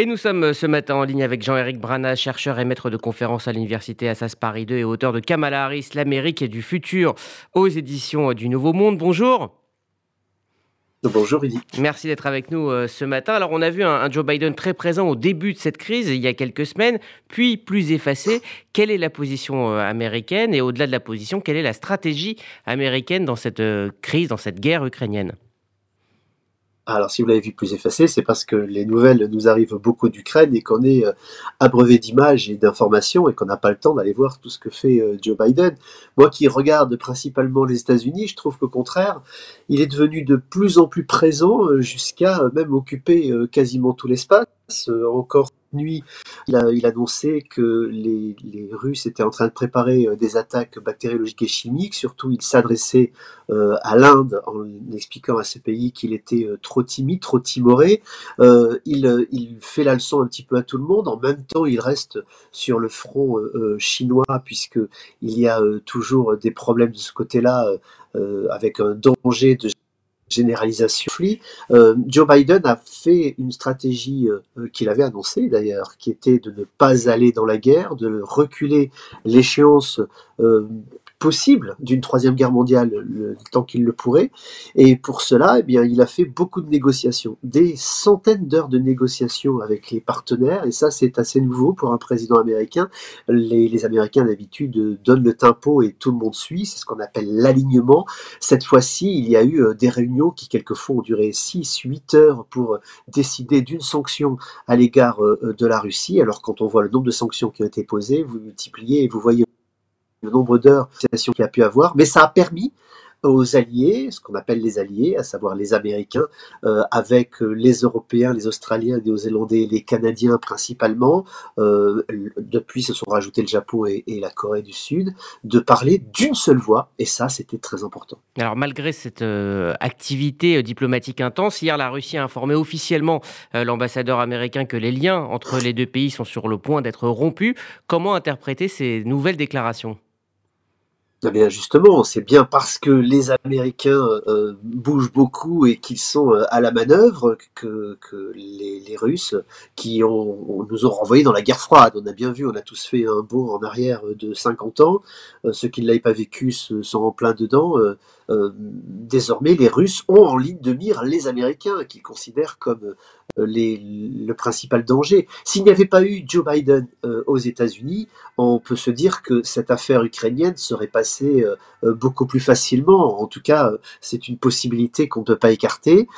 Et nous sommes euh, ce matin en ligne avec Jean-Éric Brana, chercheur et maître de conférence à l'université Assas Paris 2 et auteur de Kamala Harris, l'Amérique et du futur aux éditions du Nouveau Monde. Bonjour. Bonjour Rudy. Merci d'être avec nous euh, ce matin. Alors on a vu un, Joe Biden très présent au début de cette crise, il y a quelques semaines, puis plus effacé. Quelle est la position euh, américaine? Et au-delà de la position, quelle est la stratégie américaine dans cette crise, dans cette guerre ukrainienne? Alors, si vous l'avez vu plus effacé, c'est parce que les nouvelles nous arrivent beaucoup d'Ukraine et qu'on est euh, abreuvé d'images et d'informations et qu'on n'a pas le temps d'aller voir tout ce que fait euh, Joe Biden. Moi qui regarde principalement les États-Unis, je trouve qu'au contraire, il est devenu de plus en plus présent euh, jusqu'à même occuper quasiment tout l'espace. Encore nuit, il a, que les, Russes étaient en train de préparer euh, des attaques bactériologiques et chimiques. Surtout, il s'adressait euh, à l'Inde en expliquant à ce pays qu'il était euh, trop timide, trop timoré. Il, fait la leçon un petit peu à tout le monde. En même temps, il reste sur le front chinois puisque il y a toujours des problèmes de ce côté-là avec un danger de généralisation. Euh, Joe Biden a fait une stratégie euh, qu'il avait annoncée d'ailleurs, qui était de ne pas aller dans la guerre, de reculer l'échéance euh, possible d'une troisième guerre mondiale le, temps qu'il le pourrait. Et pour cela, eh bien, il a fait beaucoup de négociations, des centaines d'heures de négociations avec les partenaires. Et ça, c'est assez nouveau pour un président américain. Les, Américains d'habitude donnent le tempo et tout le monde suit. C'est ce qu'on appelle l'alignement. Cette fois-ci, il y a eu euh, des réunions qui quelquefois ont duré 6, 8 heures pour décider d'une sanction à l'égard euh, de la Russie. Alors quand on voit le nombre de sanctions qui ont été posées, vous multipliez et vous voyez le nombre d'heures qu'il a pu avoir, mais ça a permis aux alliés, ce qu'on appelle les alliés, à savoir les Américains, euh, avec euh, les Européens, les Australiens, les Néo-Zélandais, les Canadiens principalement, euh, depuis se sont rajoutés le Japon et, la Corée du Sud, de parler d'une seule voix, et ça c'était très important. Alors malgré cette activité diplomatique intense, hier la Russie a informé officiellement l'ambassadeur américain que les liens entre les deux pays sont sur le point d'être rompus. Comment interpréter ces nouvelles déclarations? Eh bien justement, c'est bien parce que les Américains euh, bougent beaucoup et qu'ils sont euh, à la manœuvre que, les, Russes, qui nous ont renvoyés dans la guerre froide, on a bien vu, on a tous fait un bond en arrière de 50 ans, euh, ceux qui ne l'avaient pas vécu sont en plein dedans. désormais, les Russes ont en ligne de mire les Américains, qu'ils considèrent comme les, le principal danger. S'il n'y avait pas eu Joe Biden aux États-Unis, on peut se dire que cette affaire ukrainienne serait passée euh, euh, beaucoup plus facilement. En tout cas, euh, c'est une possibilité qu'on ne peut pas écarter.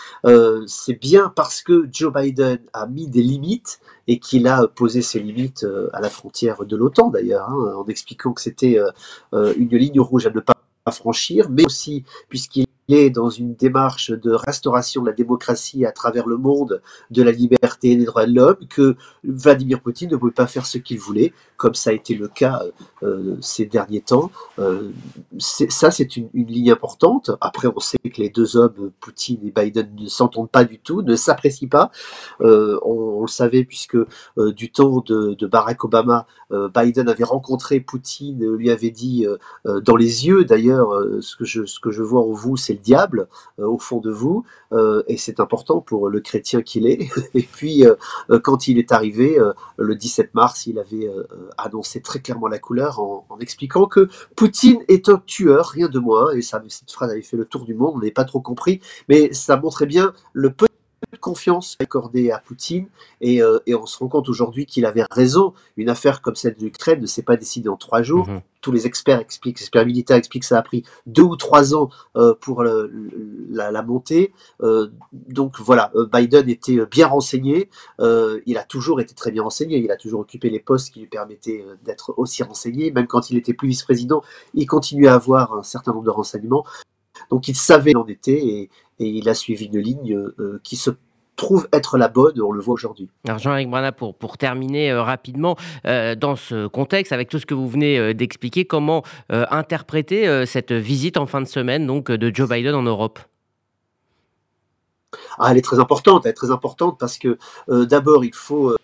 c'est bien parce que Joe Biden a mis des limites et qu'il a posé ses limites à la frontière de l'OTAN d'ailleurs, hein, en expliquant que c'était une ligne rouge à ne pas franchir, mais aussi puisqu'il dans une démarche de restauration de la démocratie à travers le monde, de la liberté et des droits de l'homme, que Vladimir Poutine ne pouvait pas faire ce qu'il voulait, comme ça a été le cas euh, ces derniers temps. Euh, ça, c'est une, ligne importante. Après, on sait que les deux hommes, Poutine et Biden, ne s'entendent pas du tout, ne s'apprécient pas. Euh, on, le savait puisque euh, du temps de, Barack Obama, euh, Biden avait rencontré Poutine, lui avait dit dans les yeux, d'ailleurs, ce que je ce que je vois en vous, c'est diable euh, au fond de vous, euh, et c'est important pour le chrétien qu'il est. Et puis, euh, quand il est arrivé, le 17 mars, il avait annoncé très clairement la couleur en, expliquant que Poutine est un tueur, rien de moins, et ça, cette phrase avait fait le tour du monde, on n'est pas trop compris, mais ça montrait bien le peu de confiance accordée à Poutine et, euh, et, on se rend compte aujourd'hui qu'il avait raison. Une affaire comme celle de l'Ukraine ne s'est pas décidée en trois jours. Mmh. Tous les experts expliquent, les experts militaires expliquent que ça a pris deux ou trois ans euh, pour le, la, la, montée. Euh, donc voilà, Biden était bien renseigné. Il a toujours été très bien renseigné. Il a toujours occupé les postes qui lui permettaient d'être aussi renseigné. Même quand il était plus vice-président, il continuait à avoir un certain nombre de renseignements. Donc il savait où en était et, et il a suivi une ligne euh, qui se trouve être la bonne, on le voit aujourd'hui. Alors Jean-Éric Brana, pour, pour terminer euh, rapidement, euh, dans ce contexte, avec tout ce que vous venez euh, d'expliquer, comment interpréter cette visite en fin de semaine donc, de Joe Biden en Europe? Ah, Elle est très importante, elle est très importante parce que d'abord il faut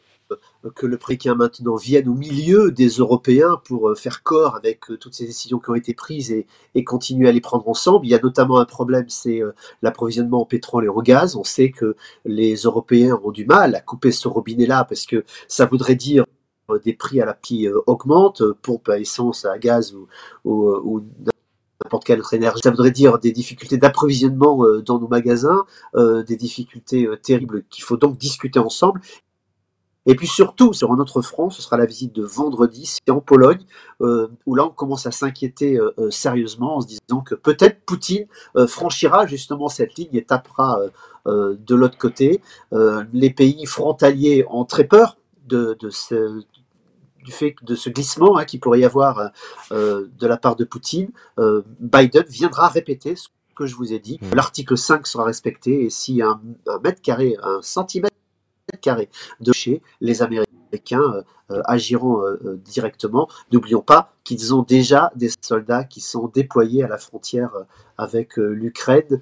que le préquin maintenant vienne au milieu des Européens pour faire corps avec toutes ces décisions qui ont été prises et, continuer à les prendre ensemble. Il y a notamment un problème, c'est l'approvisionnement en pétrole et en gaz. On sait que les Européens ont du mal à couper ce robinet-là parce que ça voudrait dire des prix à la qui augmentent, pompe à essence, à gaz ou, n'importe quelle autre énergie. Ça voudrait dire des difficultés d'approvisionnement euh, dans nos magasins, euh, des difficultés euh, terribles qu'il faut donc discuter ensemble. Et puis surtout, sur un autre front, ce sera la visite de vendredi, c'est en Pologne, où là on commence à s'inquiéter sérieusement en se disant que peut-être Poutine franchira justement cette ligne et tapera de l'autre côté. les pays frontaliers ont très peur de, de, ce, du fait de ce glissement hein, qui pourrait y avoir euh, euh, de la part de Poutine, euh, Biden viendra répéter ce que je vous ai dit. Mmh. L'article 5 sera respecté et si un, mètre carré, un centimètre de chez les Américains agiront directement. N'oublions pas qu'ils ont déjà des soldats qui sont déployés à la frontière avec l'Ukraine,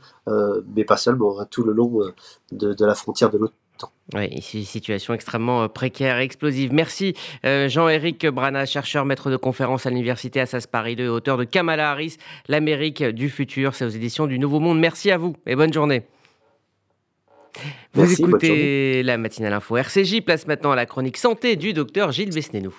mais pas seulement, hein, tout le long de, la frontière de l'autre oui, ici, situation extrêmement euh, précaire et explosive. Merci euh, Jean-Éric Brana, chercheur, maître de conférence à l'Université Assas Paris 2, auteur de Kamala Harris, l'Amérique du futur. C'est aux éditions du Nouveau Monde. Merci à vous et bonne journée. Vous écoutez la matinale info RCJ, place maintenant à la chronique santé du docteur Gilles Besnénou.